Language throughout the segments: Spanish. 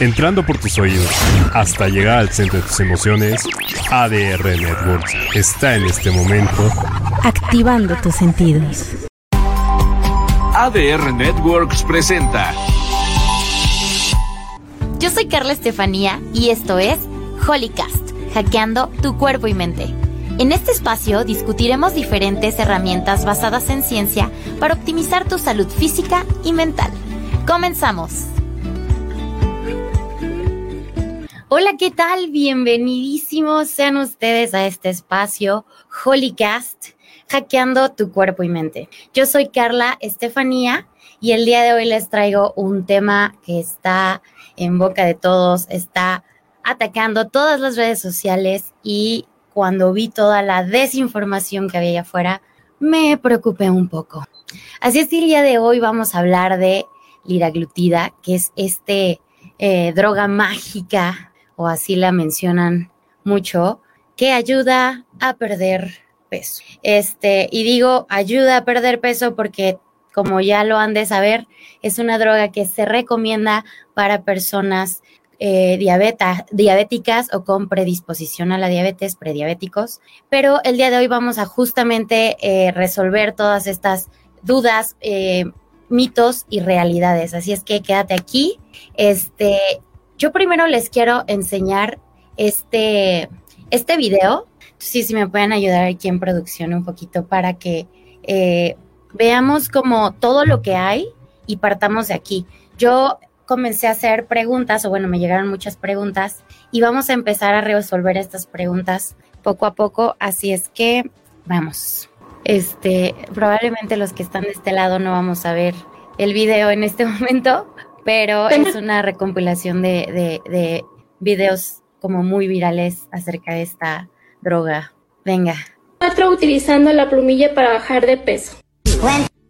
entrando por tus oídos hasta llegar al centro de tus emociones, ADR Networks está en este momento activando tus sentidos. ADR Networks presenta. Yo soy Carla Estefanía y esto es Holycast, hackeando tu cuerpo y mente. En este espacio discutiremos diferentes herramientas basadas en ciencia para optimizar tu salud física y mental. Comenzamos. Hola, ¿qué tal? Bienvenidísimos sean ustedes a este espacio Holycast, hackeando tu cuerpo y mente. Yo soy Carla Estefanía y el día de hoy les traigo un tema que está en boca de todos, está atacando todas las redes sociales y cuando vi toda la desinformación que había allá afuera, me preocupé un poco. Así es que el día de hoy vamos a hablar de liraglutida, que es este eh, droga mágica, o así la mencionan mucho, que ayuda a perder peso. Este, y digo ayuda a perder peso porque, como ya lo han de saber, es una droga que se recomienda para personas eh, diabéticas o con predisposición a la diabetes, prediabéticos. Pero el día de hoy vamos a justamente eh, resolver todas estas dudas, eh, mitos y realidades. Así es que quédate aquí. Este, yo primero les quiero enseñar este, este video. Sí, si me pueden ayudar aquí en producción un poquito para que veamos como todo lo que hay y partamos de aquí. Yo comencé a hacer preguntas, o bueno, me llegaron muchas preguntas, y vamos a empezar a resolver estas preguntas poco a poco, así es que vamos. Este, probablemente los que están de este lado no vamos a ver el video en este momento, pero es una recompilación de, de, de videos como muy virales acerca de esta droga. Venga. Cuatro utilizando la plumilla para bajar de peso.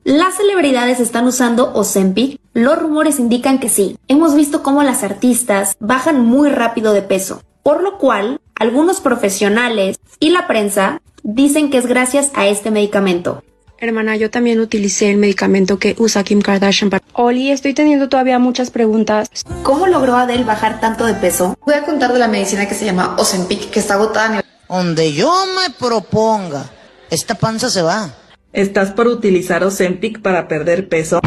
Las celebridades están usando Ozempic. Los rumores indican que sí. Hemos visto cómo las artistas bajan muy rápido de peso, por lo cual algunos profesionales y la prensa dicen que es gracias a este medicamento. Hermana, yo también utilicé el medicamento que usa Kim Kardashian para... Oli, estoy teniendo todavía muchas preguntas. ¿Cómo logró Adele bajar tanto de peso? Voy a contar de la medicina que se llama Ozempic, que está agotada. Donde yo me proponga, esta panza se va. ¿Estás por utilizar Ozempic para perder peso?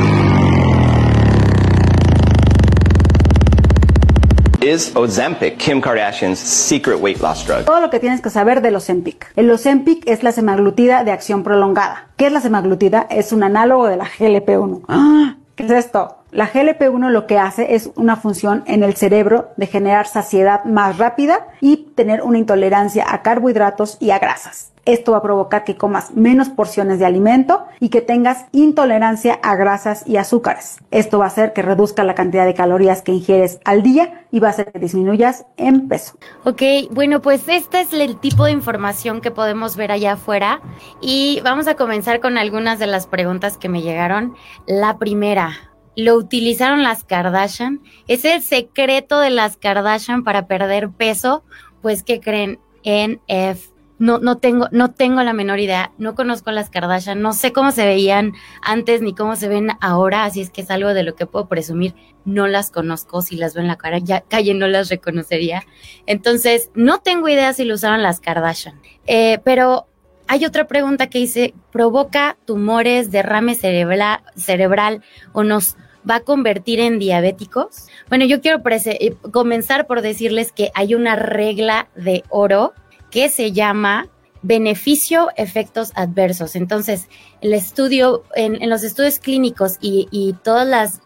Is Ozempic Kim Kardashian's secret weight loss drug? Todo lo que tienes que saber del Ozempic. El Ozempic es la semaglutida de acción prolongada. ¿Qué es la semaglutida? Es un análogo de la GLP-1. ¡Ah! ¿Qué es esto? La GLP-1 lo que hace es una función en el cerebro de generar saciedad más rápida y tener una intolerancia a carbohidratos y a grasas. Esto va a provocar que comas menos porciones de alimento y que tengas intolerancia a grasas y azúcares. Esto va a hacer que reduzca la cantidad de calorías que ingieres al día y va a hacer que disminuyas en peso. Ok, bueno, pues este es el tipo de información que podemos ver allá afuera y vamos a comenzar con algunas de las preguntas que me llegaron. La primera, lo utilizaron las Kardashian. ¿Es el secreto de las Kardashian para perder peso? Pues, ¿qué creen? En F no, no tengo, no tengo la menor idea, no conozco a las Kardashian, no sé cómo se veían antes ni cómo se ven ahora, así es que es algo de lo que puedo presumir, no las conozco, si las veo en la cara, ya calle no las reconocería. Entonces, no tengo idea si lo usaron las Kardashian. Eh, pero hay otra pregunta que dice, ¿provoca tumores, derrame cerebral o nos va a convertir en diabéticos? Bueno, yo quiero eh, comenzar por decirles que hay una regla de oro que se llama beneficio efectos adversos. Entonces, el estudio, en, los estudios clínicos y, todas las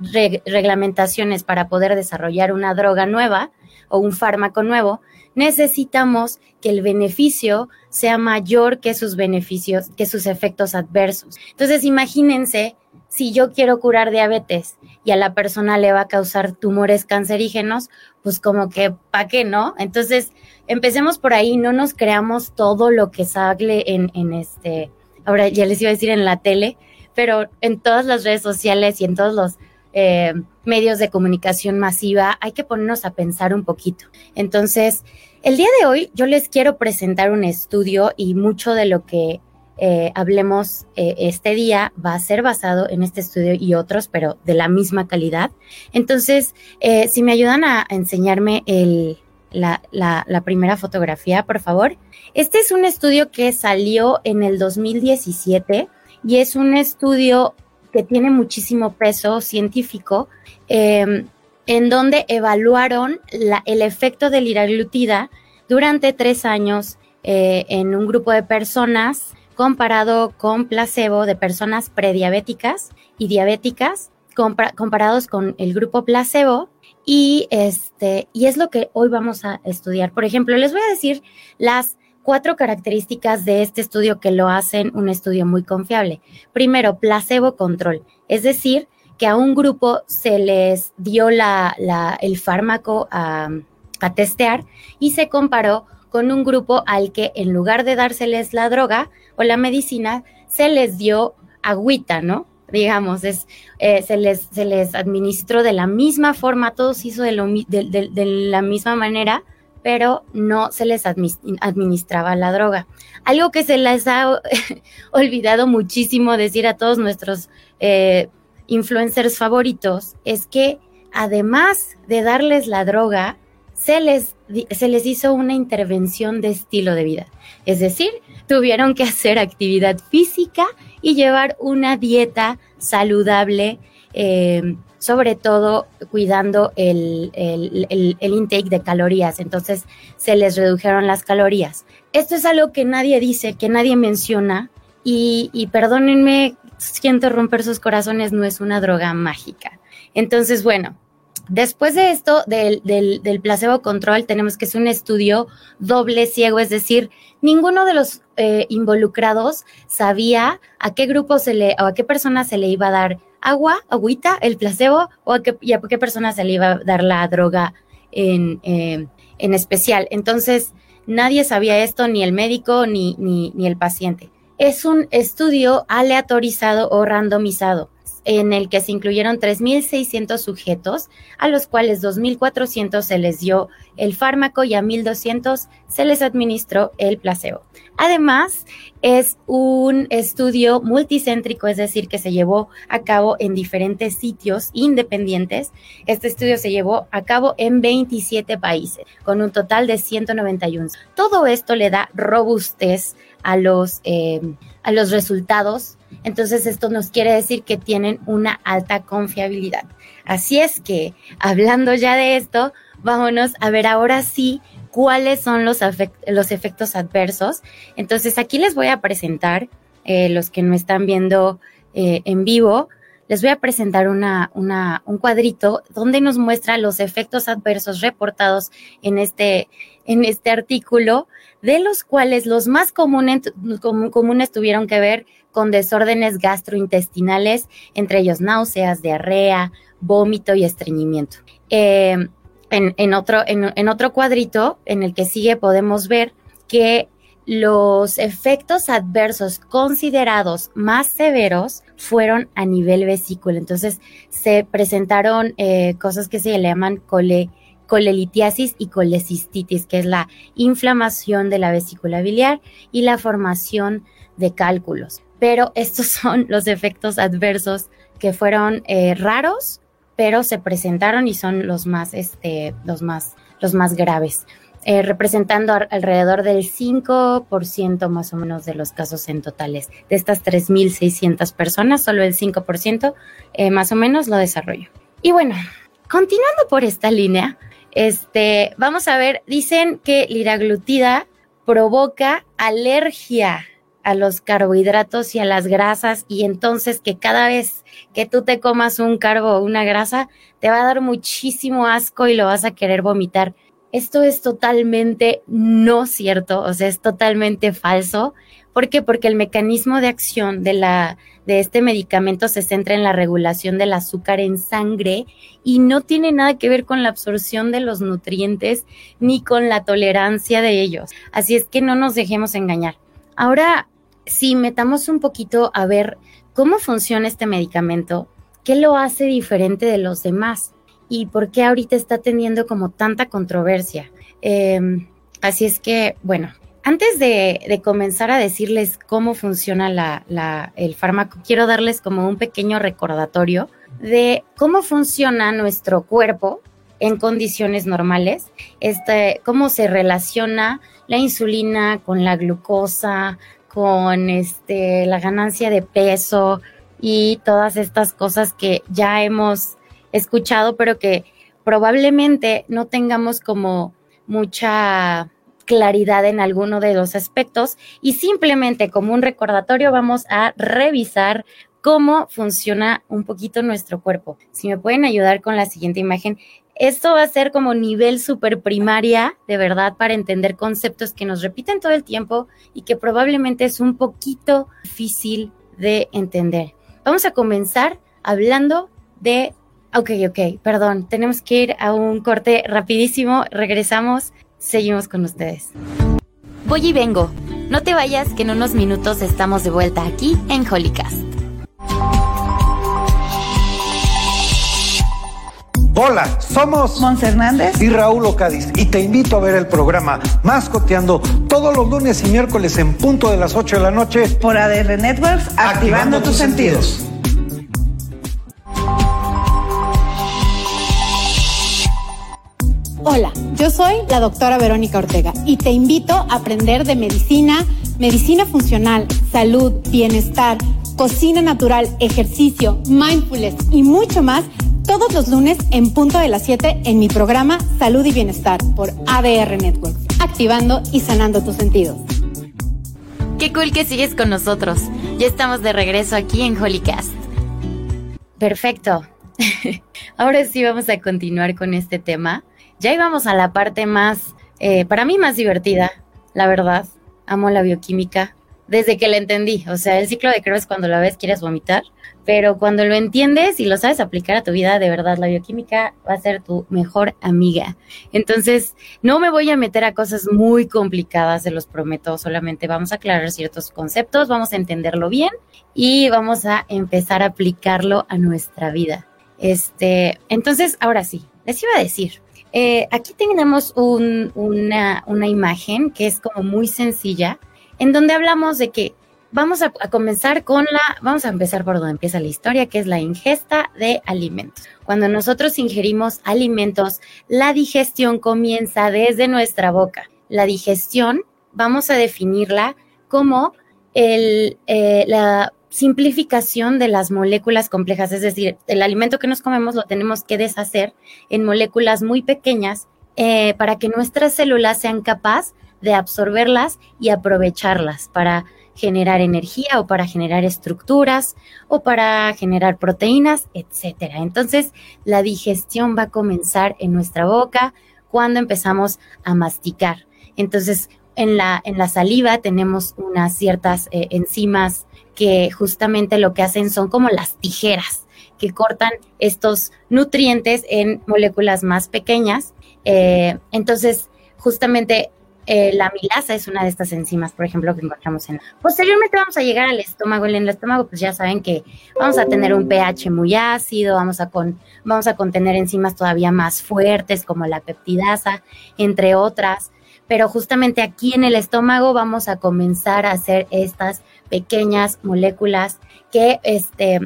reglamentaciones para poder desarrollar una droga nueva o un fármaco nuevo, necesitamos que el beneficio sea mayor que sus beneficios, que sus efectos adversos. Entonces, imagínense si yo quiero curar diabetes y a la persona le va a causar tumores cancerígenos, pues como que, ¿para qué no? Entonces, empecemos por ahí, no nos creamos todo lo que sale en, en este, ahora ya les iba a decir en la tele, pero en todas las redes sociales y en todos los eh, medios de comunicación masiva, hay que ponernos a pensar un poquito. Entonces, el día de hoy yo les quiero presentar un estudio y mucho de lo que eh, hablemos eh, este día va a ser basado en este estudio y otros, pero de la misma calidad. Entonces, eh, si me ayudan a, enseñarme la, primera fotografía, por favor. Este es un estudio que salió en el 2017 y es un estudio que tiene muchísimo peso científico, eh, en donde evaluaron el efecto de liraglutida durante tres años en un grupo de personas comparado con placebo de personas prediabéticas y diabéticas comparados con el grupo placebo y este y es lo que hoy vamos a estudiar. Por ejemplo, les voy a decir las cuatro características de este estudio que lo hacen un estudio muy confiable. Primero, placebo control, es decir, que a un grupo se les dio la, el fármaco a, a testear y se comparó con un grupo al que en lugar de dárseles la droga o la medicina, se les dio agüita, ¿no? Digamos, es, eh, se, les, se les administró de la misma forma, todo se hizo de, lo, de la misma manera, pero no se les administraba la droga. Algo que se les ha olvidado muchísimo decir a todos nuestros eh, influencers favoritos es que además de darles la droga, se les, se les hizo una intervención de estilo de vida. Es decir, tuvieron que hacer actividad física y llevar una dieta saludable, eh, sobre todo cuidando el, el, intake de calorías. Entonces se les redujeron las calorías. Esto es algo que nadie dice, que nadie menciona. Y, y perdónenme, siento romper sus corazones, no es una droga mágica. Entonces, bueno, Después de esto, del, del, del, placebo control, tenemos que es un estudio doble ciego, es decir, ninguno de los eh, involucrados sabía a qué grupo se le, o a qué persona se le iba a dar agua, agüita, el placebo, o a qué, y a qué persona se le iba a dar la droga en, eh, en especial. Entonces, nadie sabía esto, ni el médico ni, ni, ni el paciente. Es un estudio aleatorizado o randomizado en el que se incluyeron 3.600 sujetos, a los cuales 2.400 se les dio el fármaco y a 1.200 se les administró el placebo. Además, es un estudio multicéntrico, es decir, que se llevó a cabo en diferentes sitios independientes. Este estudio se llevó a cabo en 27 países, con un total de 191. Todo esto le da robustez a los, eh, a los resultados entonces, esto nos quiere decir que tienen una alta confiabilidad. Así es que, hablando ya de esto, vámonos a ver ahora sí cuáles son los, los efectos adversos. Entonces, aquí les voy a presentar, eh, los que no están viendo eh, en vivo, les voy a presentar un cuadrito donde nos muestra los efectos adversos reportados en este, este artículo, de los cuales los más comunes, tuvieron que ver con desórdenes gastrointestinales, entre ellos náuseas, diarrea, vómito y estreñimiento. Eh, en otro cuadrito, en el que sigue, podemos ver que los efectos adversos considerados más severos fueron a nivel vesícula. Entonces se presentaron eh, cosas que se le llaman cole, colelitiasis y colecistitis, que es la inflamación de la vesícula biliar y la formación de cálculos pero estos son los efectos adversos que fueron eh, raros, pero se presentaron y son los más, este, los más, los más graves. Eh, representando alrededor del 5% más o menos de los casos en totales. De estas 3.600 personas, solo el 5% eh, más o menos lo desarrolló. Y bueno, continuando por esta línea, este, vamos a ver, dicen que liraglutida provoca alergia a los carbohidratos y a las grasas y entonces que cada vez que tú te comas un carbo o una grasa te va a dar muchísimo asco y lo vas a querer vomitar. Esto es totalmente no cierto, o sea, es totalmente falso. ¿Por qué? Porque el mecanismo de acción de la de este medicamento se centra en la regulación del azúcar en sangre y no tiene nada que ver con la absorción de los nutrientes ni con la tolerancia de ellos. Así es que no nos dejemos engañar. Ahora, si metamos un poquito a ver cómo funciona este medicamento, qué lo hace diferente de los demás y por qué ahorita está teniendo como tanta controversia. Eh, así es que, bueno, antes de, comenzar a decirles cómo funciona el fármaco, quiero darles como un pequeño recordatorio de cómo funciona nuestro cuerpo en condiciones normales, este, cómo se relaciona la insulina con la glucosa, con este, la ganancia de peso y todas estas cosas que ya hemos escuchado, pero que probablemente no tengamos como mucha claridad en alguno de los aspectos y simplemente como un recordatorio vamos a revisar cómo funciona un poquito nuestro cuerpo. Si me pueden ayudar con la siguiente imagen, esto va a ser como nivel super primaria, de verdad, para entender conceptos que nos repiten todo el tiempo y que probablemente es un poquito difícil de entender. Vamos a comenzar hablando de... Ok, ok, perdón, tenemos que ir a un corte rapidísimo, regresamos, seguimos con ustedes. Voy y vengo. No te vayas, que en unos minutos estamos de vuelta aquí en Holycast. Hola, somos Mons Hernández y Raúl Ocadiz y te invito a ver el programa Mascoteando todos los lunes y miércoles en punto de las 8 de la noche por ADR Networks, activando, tus, sentidos. Hola, yo soy la doctora Verónica Ortega y te invito a aprender de medicina, medicina funcional, salud, bienestar, cocina natural, ejercicio, mindfulness y mucho más todos los lunes en punto de las 7 en mi programa Salud y Bienestar por ADR Networks, activando y sanando tus sentidos. Qué cool que sigues con nosotros. Ya estamos de regreso aquí en Holycast. Perfecto. Ahora sí vamos a continuar con este tema. Ya íbamos a la parte más, eh, para mí más divertida, la verdad. Amo la bioquímica desde que la entendí. O sea, el ciclo de Krebs cuando la ves quieres vomitar pero cuando lo entiendes y lo sabes aplicar a tu vida, de verdad, la bioquímica va a ser tu mejor amiga. Entonces, no me voy a meter a cosas muy complicadas, se los prometo, solamente vamos a aclarar ciertos conceptos, vamos a entenderlo bien y vamos a empezar a aplicarlo a nuestra vida. Este, entonces, ahora sí, les iba a decir, eh, aquí tenemos una, imagen que es como muy sencilla, en donde hablamos de que vamos a, comenzar con la, vamos a empezar por donde empieza la historia, que es la ingesta de alimentos. Cuando nosotros ingerimos alimentos, la digestión comienza desde nuestra boca. La digestión, vamos a definirla como el, eh, la simplificación de las moléculas complejas, es decir, el alimento que nos comemos lo tenemos que deshacer en moléculas muy pequeñas eh, para que nuestras células sean capaces de absorberlas y aprovecharlas para generar energía o para generar estructuras o para generar proteínas, etcétera. Entonces, la digestión va a comenzar en nuestra boca cuando empezamos a masticar. Entonces, en la, en la saliva tenemos unas ciertas eh, enzimas que justamente lo que hacen son como las tijeras que cortan estos nutrientes en moléculas más pequeñas. Eh, entonces, justamente eh, la milasa es una de estas enzimas, por ejemplo, que encontramos en... Posteriormente vamos a llegar al estómago. En el estómago, pues ya saben que vamos a tener un pH muy ácido, vamos a, con, vamos a contener enzimas todavía más fuertes como la peptidasa, entre otras. Pero justamente aquí en el estómago vamos a comenzar a hacer estas pequeñas moléculas que este,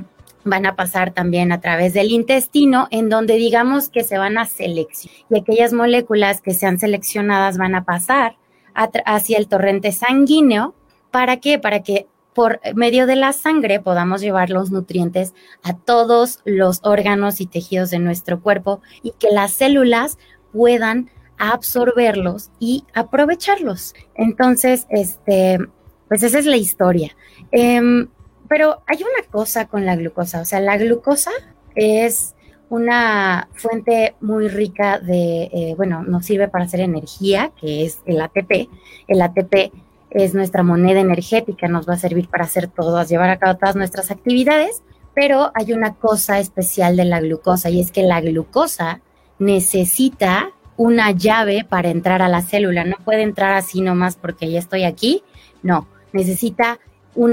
van a pasar también a través del intestino, en donde digamos que se van a seleccionar y aquellas moléculas que sean seleccionadas van a pasar hacia el torrente sanguíneo. ¿Para qué? Para que por medio de la sangre podamos llevar los nutrientes a todos los órganos y tejidos de nuestro cuerpo y que las células puedan absorberlos y aprovecharlos. Entonces, este, pues esa es la historia. Em, pero hay una cosa con la glucosa, o sea, la glucosa es una fuente muy rica de, eh, bueno, nos sirve para hacer energía, que es el ATP. El ATP es nuestra moneda energética, nos va a servir para hacer todas, llevar a cabo todas nuestras actividades, pero hay una cosa especial de la glucosa y es que la glucosa necesita una llave para entrar a la célula, no puede entrar así nomás porque ya estoy aquí, no, necesita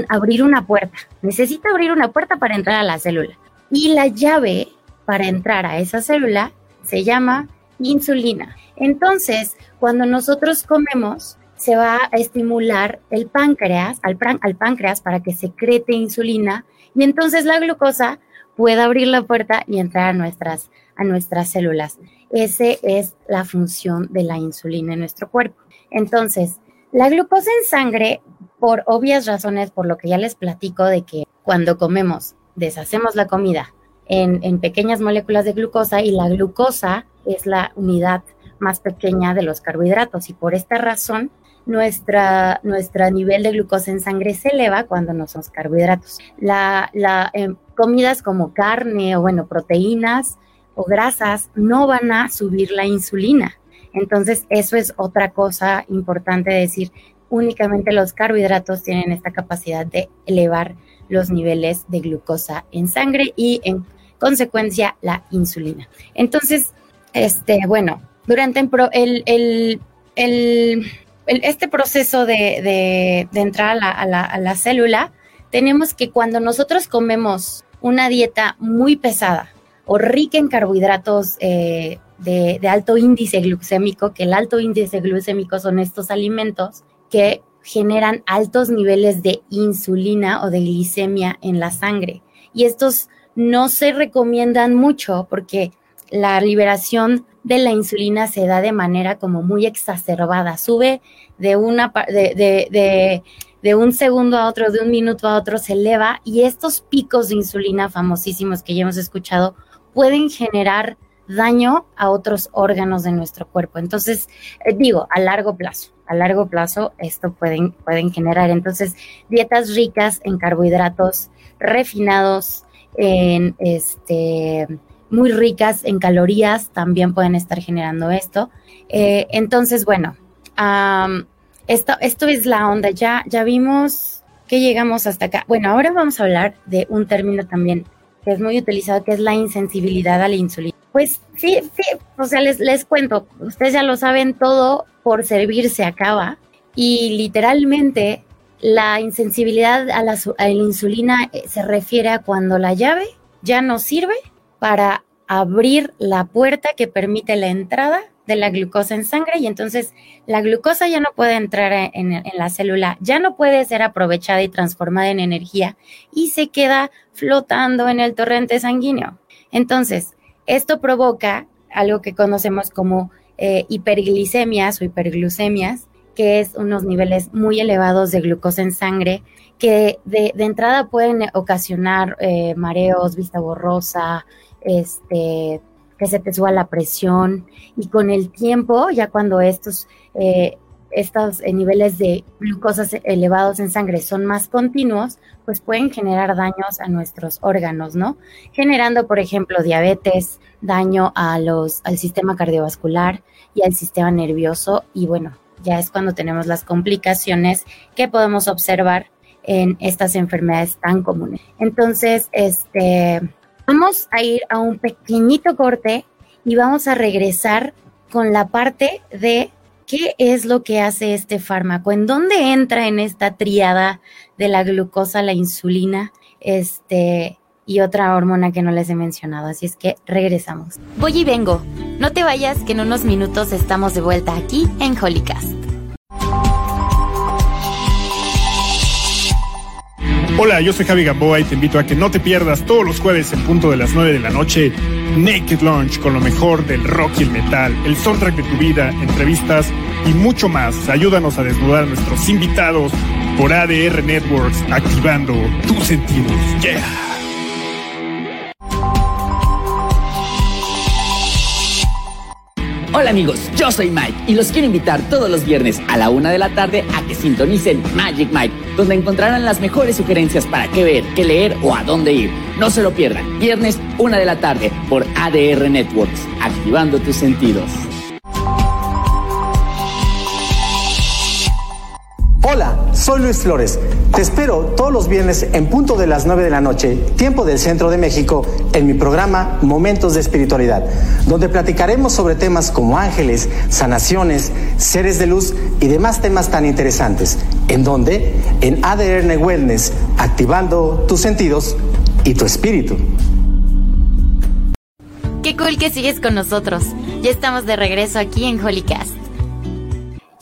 abrir una puerta. Necesita abrir una puerta para entrar a la célula. Y la llave para entrar a esa célula se llama insulina. Entonces, cuando nosotros comemos, se va a estimular el páncreas, al, páncreas para que secrete insulina y entonces la glucosa puede abrir la puerta y entrar a nuestras, a nuestras células. Esa es la función de la insulina en nuestro cuerpo. Entonces, la glucosa en sangre, por obvias razones, por lo que ya les platico de que cuando comemos, deshacemos la comida en, pequeñas moléculas de glucosa y la glucosa es la unidad más pequeña de los carbohidratos y por esta razón nuestro nivel de glucosa en sangre se eleva cuando no somos carbohidratos. La, la em, comidas como carne o bueno, proteínas o grasas no van a subir la insulina. Entonces, eso es otra cosa importante decir. Únicamente los carbohidratos tienen esta capacidad de elevar los niveles de glucosa en sangre y en consecuencia la insulina. Entonces, este, bueno, durante el, este proceso de, entrar a la, célula, tenemos que cuando nosotros comemos una dieta muy pesada o rica en carbohidratos eh, de, de, alto índice glucémico, que el alto índice glucémico son estos alimentos que generan altos niveles de insulina o de glicemia en la sangre. Y estos no se recomiendan mucho porque la liberación de la insulina se da de manera como muy exacerbada, sube de, una, de, de, un segundo a otro, de un minuto a otro, se eleva y estos picos de insulina famosísimos que ya hemos escuchado pueden generar daño a otros órganos de nuestro cuerpo. Entonces, eh, digo, a largo plazo, a largo plazo esto pueden, pueden generar. Entonces, dietas ricas en carbohidratos refinados, este muy ricas en calorías también pueden estar generando esto. Eh, entonces, bueno, esto, esto es la onda. Ya, ya vimos que llegamos hasta acá. Bueno, ahora vamos a hablar de un término también que es muy utilizado, que es la insensibilidad a la insulina. Pues sí, sí, o sea, les, les cuento, ustedes ya lo saben, todo por servir se acaba y literalmente la insensibilidad a la, a la insulina eh, se refiere a cuando la llave ya no sirve para abrir la puerta que permite la entrada de la glucosa en sangre y entonces la glucosa ya no puede entrar en, la célula, ya no puede ser aprovechada y transformada en energía y se queda flotando en el torrente sanguíneo. Entonces, esto provoca algo que conocemos como eh, hiperglicemias o hiperglucemias, que es unos niveles muy elevados de glucosa en sangre que de, entrada pueden ocasionar eh, mareos, vista borrosa, este, que se te suba la presión. Y con el tiempo, ya cuando estos, eh, estos eh, niveles de glucosa elevados en sangre son más continuos, pues pueden generar daños a nuestros órganos, ¿no? Generando, por ejemplo, diabetes, daño a los, al sistema cardiovascular y al sistema nervioso y bueno, ya es cuando tenemos las complicaciones que podemos observar en estas enfermedades tan comunes. Entonces, este, vamos a ir a un pequeñito corte y vamos a regresar con la parte de qué es lo que hace este fármaco, en dónde entra en esta triada de la glucosa, la insulina, este y otra hormona que no les he mencionado, así es que regresamos. Voy y vengo. No te vayas que en unos minutos estamos de vuelta aquí en Holycast. Hola, yo soy Javi Gamboa y te invito a que no te pierdas todos los jueves en punto de las 9 de la noche Naked Launch con lo mejor del rock y el metal, el soundtrack de tu vida, entrevistas y mucho más. Ayúdanos a desnudar a nuestros invitados por ADR Networks, activando tus sentidos. Hola amigos, yo soy Mike y los quiero invitar todos los viernes a la una de la tarde a que sintonicen Magic Mike, donde encontrarán las mejores sugerencias para qué ver, qué leer o a dónde ir. No se lo pierdan, viernes una de la tarde por ADR Networks, activando tus sentidos. Soy Luis Flores. Te espero todos los viernes en punto de las 9 de la noche, tiempo del centro de México, en mi programa Momentos de Espiritualidad, donde platicaremos sobre temas como ángeles, sanaciones, seres de luz y demás temas tan interesantes. ¿En donde En ADN Wellness, activando tus sentidos y tu espíritu. Qué cool que sigues con nosotros. Ya estamos de regreso aquí en Holycast.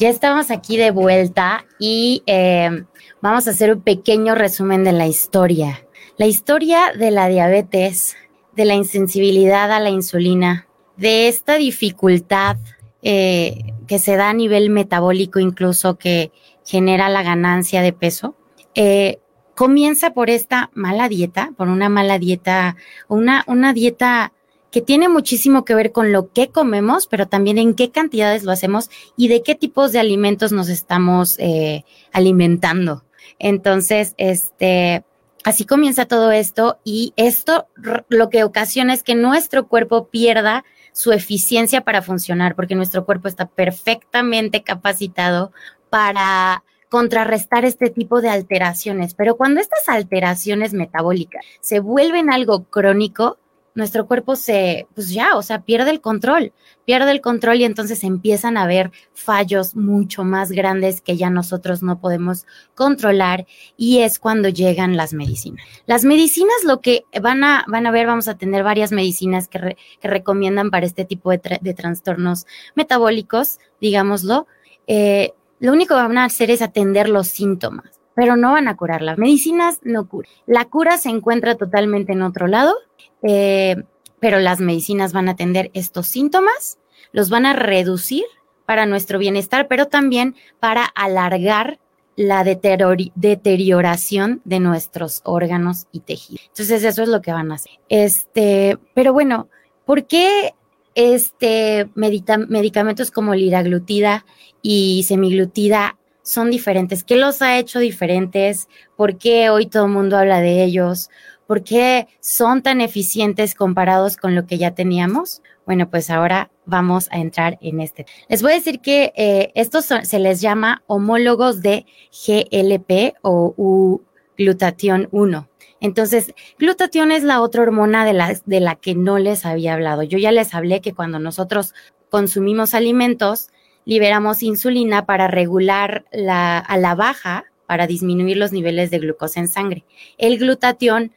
Ya estamos aquí de vuelta y eh, vamos a hacer un pequeño resumen de la historia. La historia de la diabetes, de la insensibilidad a la insulina, de esta dificultad eh, que se da a nivel metabólico incluso que genera la ganancia de peso, eh, comienza por esta mala dieta, por una mala dieta, una, una dieta que tiene muchísimo que ver con lo que comemos, pero también en qué cantidades lo hacemos y de qué tipos de alimentos nos estamos eh, alimentando. Entonces, este, así comienza todo esto y esto lo que ocasiona es que nuestro cuerpo pierda su eficiencia para funcionar, porque nuestro cuerpo está perfectamente capacitado para contrarrestar este tipo de alteraciones. Pero cuando estas alteraciones metabólicas se vuelven algo crónico, nuestro cuerpo se, pues ya, o sea, pierde el control, pierde el control y entonces empiezan a haber fallos mucho más grandes que ya nosotros no podemos controlar y es cuando llegan las medicinas. Las medicinas lo que van a, van a ver, vamos a tener varias medicinas que, que recomiendan para este tipo de, de trastornos metabólicos, digámoslo. Eh, lo único que van a hacer es atender los síntomas, pero no van a curar. Las medicinas no curan. La cura se encuentra totalmente en otro lado eh, pero las medicinas van a atender estos síntomas, los van a reducir para nuestro bienestar, pero también para alargar la deterioración de nuestros órganos y tejidos. Entonces, eso es lo que van a hacer. Este, pero bueno, ¿por qué este medicamentos como liraglutida y semiglutida son diferentes? ¿Qué los ha hecho diferentes? ¿Por qué hoy todo el mundo habla de ellos? ¿Por qué son tan eficientes comparados con lo que ya teníamos? Bueno, pues ahora vamos a entrar en este. Les voy a decir que eh, estos se les llama homólogos de GLP o U glutatión 1. Entonces, glutatión es la otra hormona de la, de la que no les había hablado. Yo ya les hablé que cuando nosotros consumimos alimentos, liberamos insulina para regular la, a la baja, para disminuir los niveles de glucosa en sangre. El glutatión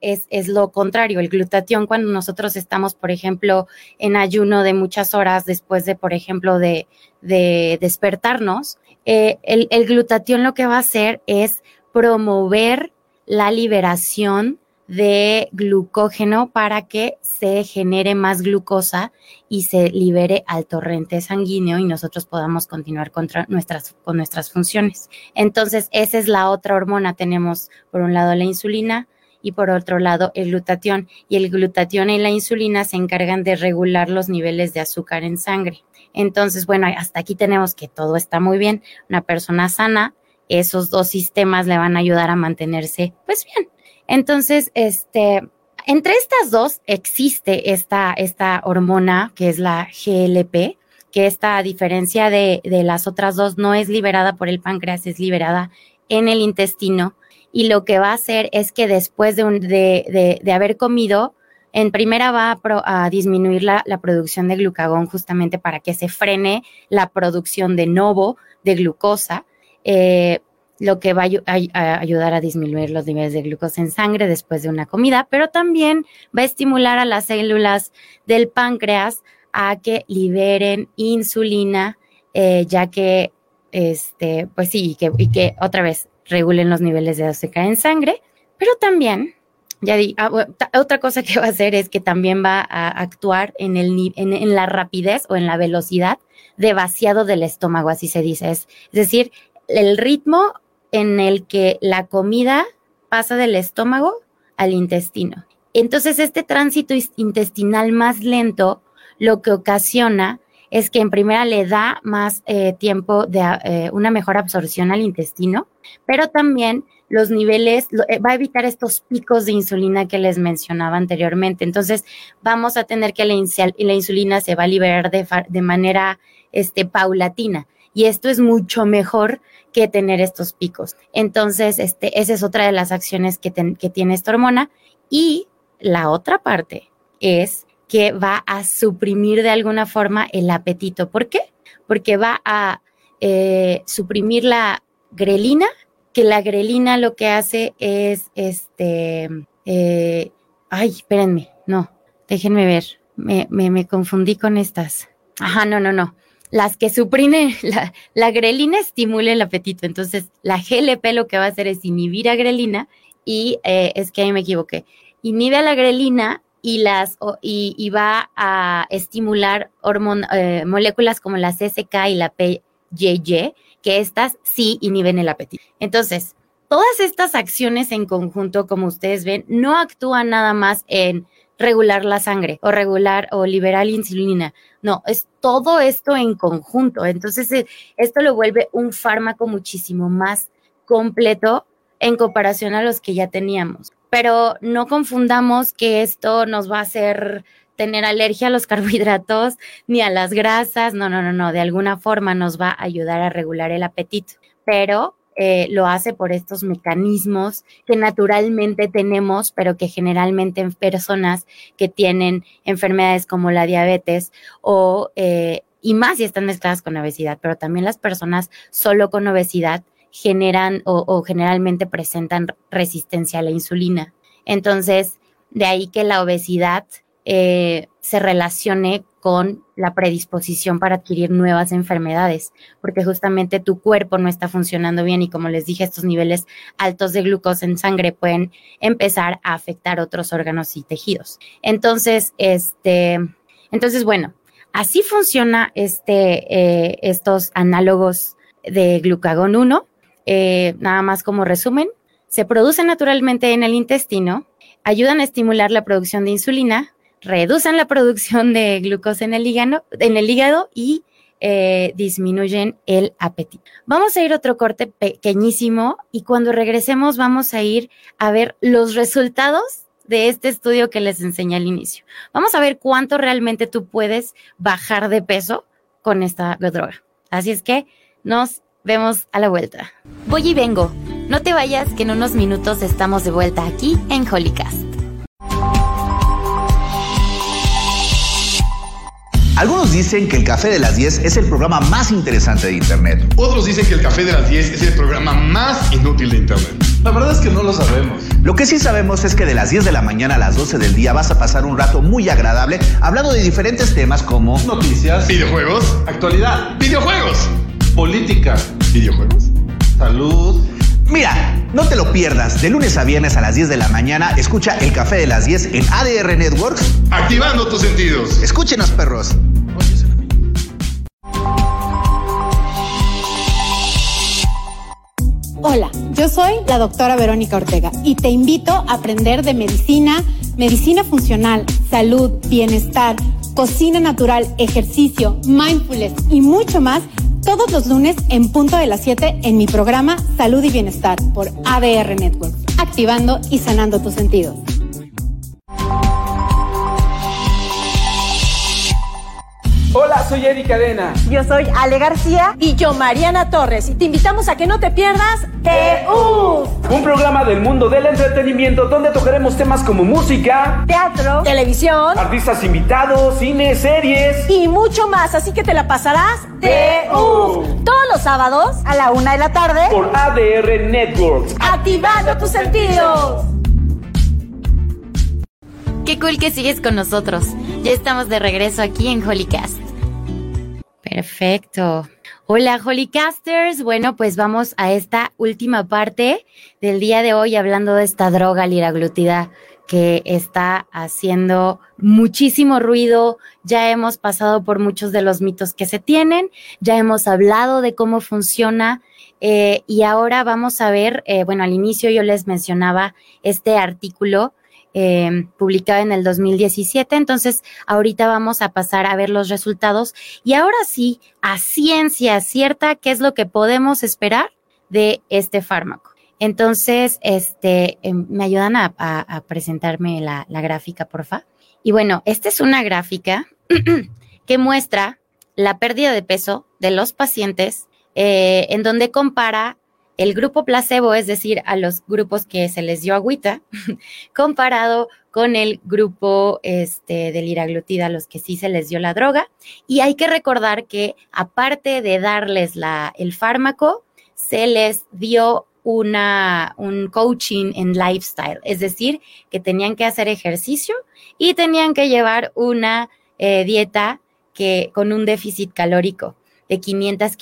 es, es, lo contrario. El glutatión, cuando nosotros estamos, por ejemplo, en ayuno de muchas horas después de, por ejemplo, de, de despertarnos, eh, el glutatión lo que va a hacer es promover la liberación de glucógeno para que se genere más glucosa y se libere al torrente sanguíneo y nosotros podamos continuar contra nuestras, con nuestras funciones. Entonces, esa es la otra hormona. Tenemos, por un lado, la insulina, y por otro lado el glutatión. Y el glutatión y la insulina se encargan de regular los niveles de azúcar en sangre. Entonces, bueno, hasta aquí tenemos que todo está muy bien. Una persona sana, esos dos sistemas le van a ayudar a mantenerse pues bien. Entonces, este, entre estas dos existe esta, esta hormona que es la GLP, que esta a diferencia de, de las otras dos no es liberada por el páncreas, es liberada en el intestino. Y lo que va a hacer es que después de, de, de, haber comido, en primera va a, disminuir la, la, producción de glucagón justamente para que se frene la producción de novo de glucosa, eh, lo que va a, ayudar a disminuir los niveles de glucosa en sangre después de una comida, pero también va a estimular a las células del páncreas a que liberen insulina, eh, ya que, este, pues sí, y que, y que otra vez regulen los niveles de azúcar en sangre, pero también, ya di, ah, otra cosa que va a hacer es que también va a actuar en, el, en, la rapidez o en la velocidad de vaciado del estómago, así se dice. Es, es decir, el ritmo en el que la comida pasa del estómago al intestino. Entonces, este tránsito intestinal más lento lo que ocasiona es que en primera le da más eh, tiempo de eh, una mejor absorción al intestino, pero también los niveles, eh, va a evitar estos picos de insulina que les mencionaba anteriormente. Entonces, vamos a tener que la, la insulina se va a liberar de, de manera este, paulatina. Y esto es mucho mejor que tener estos picos. Entonces, este, esa es otra de las acciones que, tiene esta hormona. Y la otra parte es que va a suprimir de alguna forma el apetito. ¿Por qué? Porque va a eh, suprimir la grelina, que la grelina lo que hace es, este, eh, ay, espérenme, no, déjenme ver, me, me, me confundí con estas. Ajá, no, no, no. Las que suprimen, la, grelina estimula el apetito, entonces la GLP lo que va a hacer es inhibir a grelina y eh, es que ahí me equivoqué, inhibe a la grelina y, las, y, va a estimular eh, moléculas como la CSK y la PYY, que estas sí inhiben el apetito. Entonces, todas estas acciones en conjunto, como ustedes ven, no actúan nada más en regular la sangre o regular o liberar insulina. No, es todo esto en conjunto. Entonces, eh, esto lo vuelve un fármaco muchísimo más completo en comparación a los que ya teníamos. Pero no confundamos que esto nos va a hacer tener alergia a los carbohidratos ni a las grasas. No, no, no, no. De alguna forma nos va a ayudar a regular el apetito. Pero eh, lo hace por estos mecanismos que naturalmente tenemos, pero que generalmente en personas que tienen enfermedades como la diabetes o, eh, y más si están mezcladas con obesidad, pero también las personas solo con obesidad generan o, generalmente presentan resistencia a la insulina. Entonces, de ahí que la obesidad eh, se relacione con la predisposición para adquirir nuevas enfermedades, porque justamente tu cuerpo no está funcionando bien y como les dije, estos niveles altos de glucosa en sangre pueden empezar a afectar otros órganos y tejidos. Entonces, este, entonces, bueno, así funciona este, eh, estos análogos de glucagón 1. Eh, nada más como resumen, se producen naturalmente en el intestino, ayudan a estimular la producción de insulina, reducen la producción de glucosa en el hígado, en el hígado y eh, disminuyen el apetito. Vamos a ir a otro corte pequeñísimo y cuando regresemos vamos a ir a ver los resultados de este estudio que les enseñé al inicio. Vamos a ver cuánto realmente tú puedes bajar de peso con esta droga. Así es que nos vemos a la vuelta. Voy y vengo. No te vayas que en unos minutos estamos de vuelta aquí en Holycast. Algunos dicen que el Café de las 10 es el programa más interesante de Internet. Otros dicen que el Café de las 10 es el programa más inútil de Internet. La verdad es que no lo sabemos. Lo que sí sabemos es que de las 10 de la mañana a las 12 del día vas a pasar un rato muy agradable hablando de diferentes temas como noticias, videojuegos, actualidad, videojuegos, política, videojuegos, salud Mira, no te lo pierdas. De lunes a viernes a las 10 de la mañana, escucha el café de las 10 en ADR Networks. Activando tus sentidos. Escúchenos, perros. Hola, yo soy la doctora Verónica Ortega y te invito a aprender de medicina, medicina funcional, salud, bienestar, cocina natural, ejercicio, mindfulness y mucho más todos los lunes en punto de las 7 en mi programa Salud y Bienestar por ADR Network, activando y sanando tus sentidos. Soy Eddie Cadena. Yo soy Ale García. Y yo, Mariana Torres. Y te invitamos a que no te pierdas TU. Un programa del mundo del entretenimiento donde tocaremos temas como música, teatro, televisión, artistas invitados, cine, series y mucho más. Así que te la pasarás TU. Todos los sábados a la una de la tarde por ADR Networks. Activando tus sentidos. Qué cool que sigues con nosotros. Ya estamos de regreso aquí en Holycast. Perfecto. Hola, Holycasters. Bueno, pues vamos a esta última parte del día de hoy hablando de esta droga liraglutida que está haciendo muchísimo ruido. Ya hemos pasado por muchos de los mitos que se tienen, ya hemos hablado de cómo funciona eh, y ahora vamos a ver, eh, bueno, al inicio yo les mencionaba este artículo eh, publicado en el 2017. Entonces, ahorita vamos a pasar a ver los resultados y ahora sí, a ciencia cierta, qué es lo que podemos esperar de este fármaco. Entonces, este, em, me ayudan a, presentarme la, gráfica, porfa. Y bueno, esta es una gráfica que muestra la pérdida de peso de los pacientes eh, en donde compara el grupo placebo, es decir, a los grupos que se les dio agüita, comparado con el grupo este, de liraglutida, a los que sí se les dio la droga. Y hay que recordar que aparte de darles el fármaco, se les dio una, un coaching en lifestyle, es decir, que tenían que hacer ejercicio y tenían que llevar una eh, dieta que, con un déficit calórico. De 500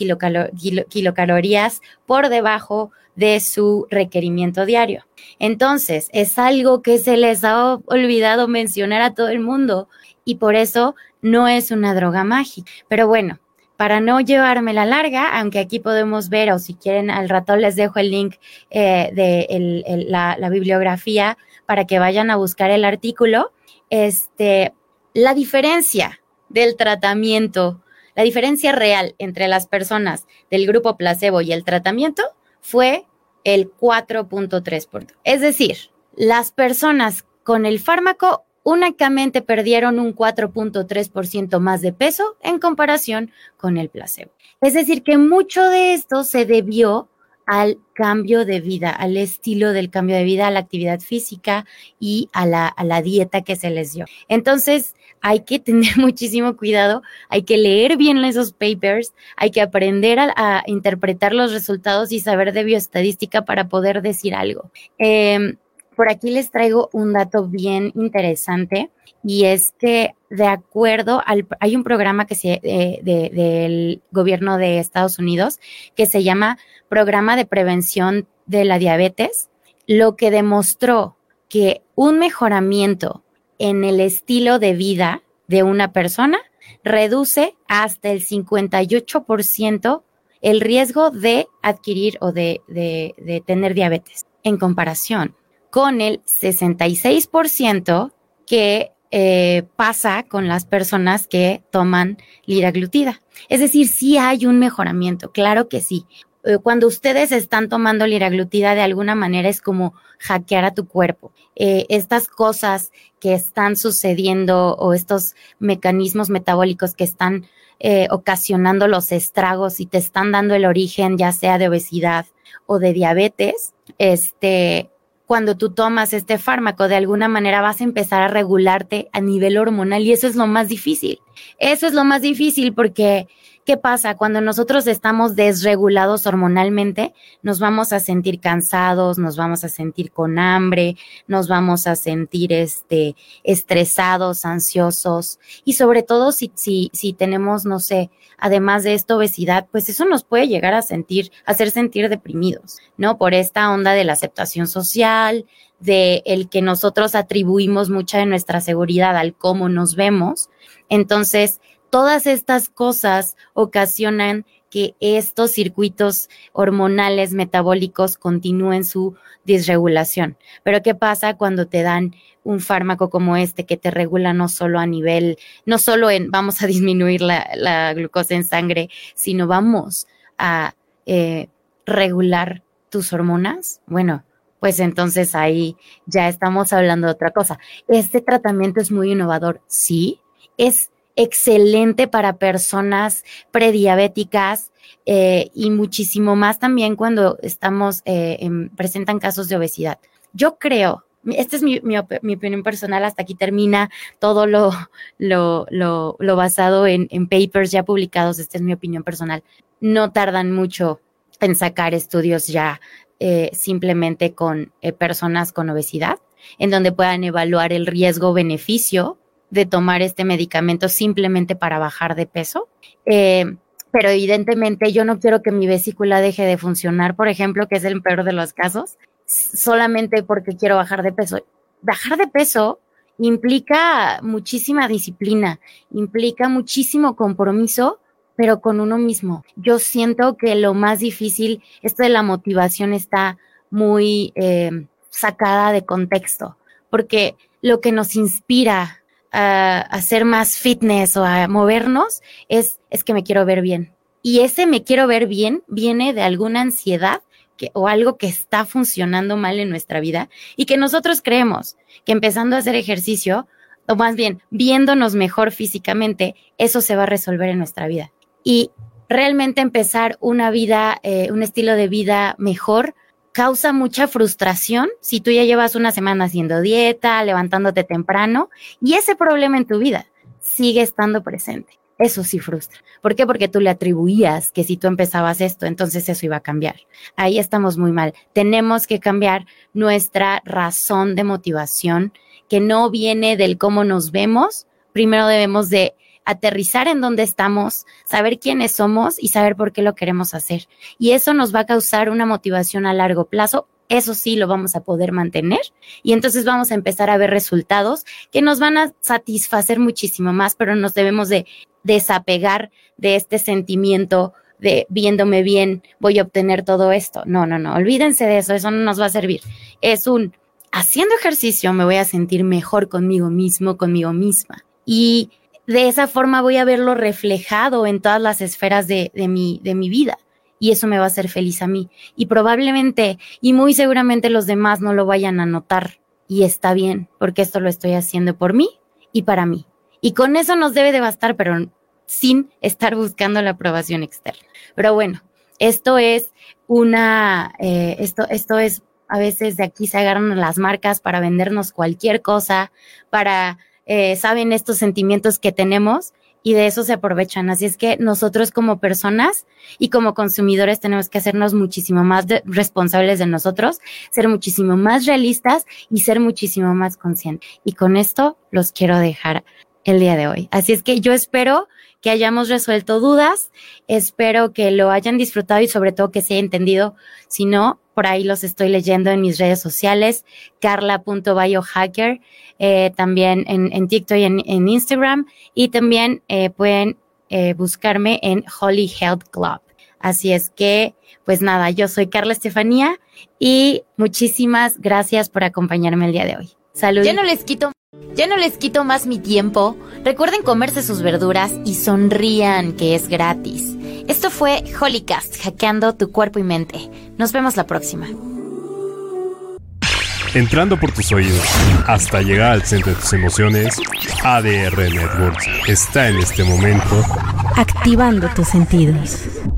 kilocalorías por debajo de su requerimiento diario. Entonces, es algo que se les ha olvidado mencionar a todo el mundo y por eso no es una droga mágica. Pero bueno, para no llevarme la larga, aunque aquí podemos ver, o si quieren al rato les dejo el link eh, de la, la, bibliografía para que vayan a buscar el artículo, este, la diferencia del tratamiento, la diferencia real entre las personas del grupo placebo y el tratamiento fue el 4.3%. Es decir, las personas con el fármaco únicamente perdieron un 4.3% más de peso en comparación con el placebo. Es decir, que mucho de esto se debió al cambio de vida, al estilo del cambio de vida, a la actividad física y a la, a la dieta que se les dio. Entonces, hay que tener muchísimo cuidado, hay que leer bien esos papers, hay que aprender a, interpretar los resultados y saber de bioestadística para poder decir algo. Em, por aquí les traigo un dato bien interesante y es que de acuerdo al, hay un programa que se, eh, del gobierno de Estados Unidos que se llama Programa de Prevención de la Diabetes, lo que demostró que un mejoramiento en el estilo de vida de una persona reduce hasta el 58% el riesgo de adquirir o de, de tener diabetes en comparación con el 66% que eh, pasa con las personas que toman liraglutida. Es decir, sí hay un mejoramiento, claro que sí. Eh, cuando ustedes están tomando liraglutida de alguna manera es como hackear a tu cuerpo. Eh, estas cosas que están sucediendo o estos mecanismos metabólicos que están ocasionando los estragos y te están dando el origen ya sea de obesidad o de diabetes, este, cuando tú tomas este fármaco, de alguna manera vas a empezar a regularte a nivel hormonal y eso es lo más difícil. Eso es lo más difícil porque ¿Qué pasa? Cuando nosotros estamos desregulados hormonalmente, nos vamos a sentir cansados, nos vamos a sentir con hambre, nos vamos a sentir este, estresados, ansiosos y sobre todo si, si, si tenemos, no sé, además de esto, obesidad, pues eso nos puede llegar a sentir, hacer sentir deprimidos, ¿no? Por esta onda de la aceptación social, de el que nosotros atribuimos mucha de nuestra seguridad al cómo nos vemos. Entonces, todas estas cosas ocasionan que estos circuitos hormonales metabólicos continúen su disregulación. Pero ¿qué pasa cuando te dan un fármaco como este que te regula no solo a nivel, no solo en vamos a disminuir la, glucosa en sangre, sino vamos a eh, regular tus hormonas? Bueno, pues entonces ahí ya estamos hablando de otra cosa. Este tratamiento es muy innovador, sí, es excelente para personas prediabéticas eh, y muchísimo más también cuando estamos, eh, presentan casos de obesidad. Yo creo, esta es mi, opinión personal, hasta aquí termina todo lo, lo, lo, basado en, papers ya publicados, esta es mi opinión personal. No tardan mucho en sacar estudios ya eh, simplemente con personas con obesidad, en donde puedan evaluar el riesgo-beneficio de tomar este medicamento simplemente para bajar de peso. Eh, pero evidentemente yo no quiero que mi vesícula deje de funcionar, por ejemplo, que es el peor de los casos, solamente porque quiero bajar de peso. Bajar de peso implica muchísima disciplina, implica muchísimo compromiso, pero con uno mismo. Yo siento que lo más difícil, esto de la motivación está muy eh, sacada de contexto, porque lo que nos inspira a hacer más fitness o a movernos es, es que me quiero ver bien. Y ese me quiero ver bien viene de alguna ansiedad que, o algo que está funcionando mal en nuestra vida y que nosotros creemos que empezando a hacer ejercicio, o más bien viéndonos mejor físicamente, eso se va a resolver en nuestra vida. Y realmente empezar una vida, eh, un estilo de vida mejor, causa mucha frustración si tú ya llevas una semana haciendo dieta, levantándote temprano y ese problema en tu vida sigue estando presente. Eso sí frustra. ¿Por qué? Porque tú le atribuías que si tú empezabas esto, entonces eso iba a cambiar. Ahí estamos muy mal. Tenemos que cambiar nuestra razón de motivación, que no viene del cómo nos vemos. Primero debemos de aterrizar en dónde estamos, saber quiénes somos y saber por qué lo queremos hacer. Y eso nos va a causar una motivación a largo plazo. Eso sí lo vamos a poder mantener y entonces vamos a empezar a ver resultados que nos van a satisfacer muchísimo más, pero nos debemos de desapegar de este sentimiento de viéndome bien voy a obtener todo esto. No, no, no, olvídense de eso, eso no nos va a servir. Es un haciendo ejercicio me voy a sentir mejor conmigo mismo, conmigo misma. Y de esa forma voy a verlo reflejado en todas las esferas de, de, mi, de mi vida. Y eso me va a hacer feliz a mí. Y probablemente, y muy seguramente los demás no lo vayan a notar. Y está bien, porque esto lo estoy haciendo por mí y para mí. Y con eso nos debe de bastar, pero sin estar buscando la aprobación externa. Pero bueno, esto es una, eh, esto, esto es, a veces de aquí se agarran las marcas para vendernos cualquier cosa, para, eh, saben, estos sentimientos que tenemos y de eso se aprovechan. Así es que nosotros como personas y como consumidores tenemos que hacernos muchísimo más responsables de nosotros, ser muchísimo más realistas y ser muchísimo más conscientes. Y con esto los quiero dejar el día de hoy. Así es que yo espero que hayamos resuelto dudas. Espero que lo hayan disfrutado y sobre todo que se haya entendido. Si no, por ahí los estoy leyendo en mis redes sociales, carla.biohacker, eh, también en, TikTok y en, en, Instagram. Y también eh, pueden eh, buscarme en Holy Health Club. Así es que, pues nada, yo soy Carla Estefanía y muchísimas gracias por acompañarme el día de hoy. Saludos. Ya no les quito ya no les quito más mi tiempo. Recuerden comerse sus verduras y sonrían que es gratis. Esto fue Holycast, hackeando tu cuerpo y mente. Nos vemos la próxima. Entrando por tus oídos hasta llegar al centro de tus emociones, ADR Networks está en este momento activando tus sentidos.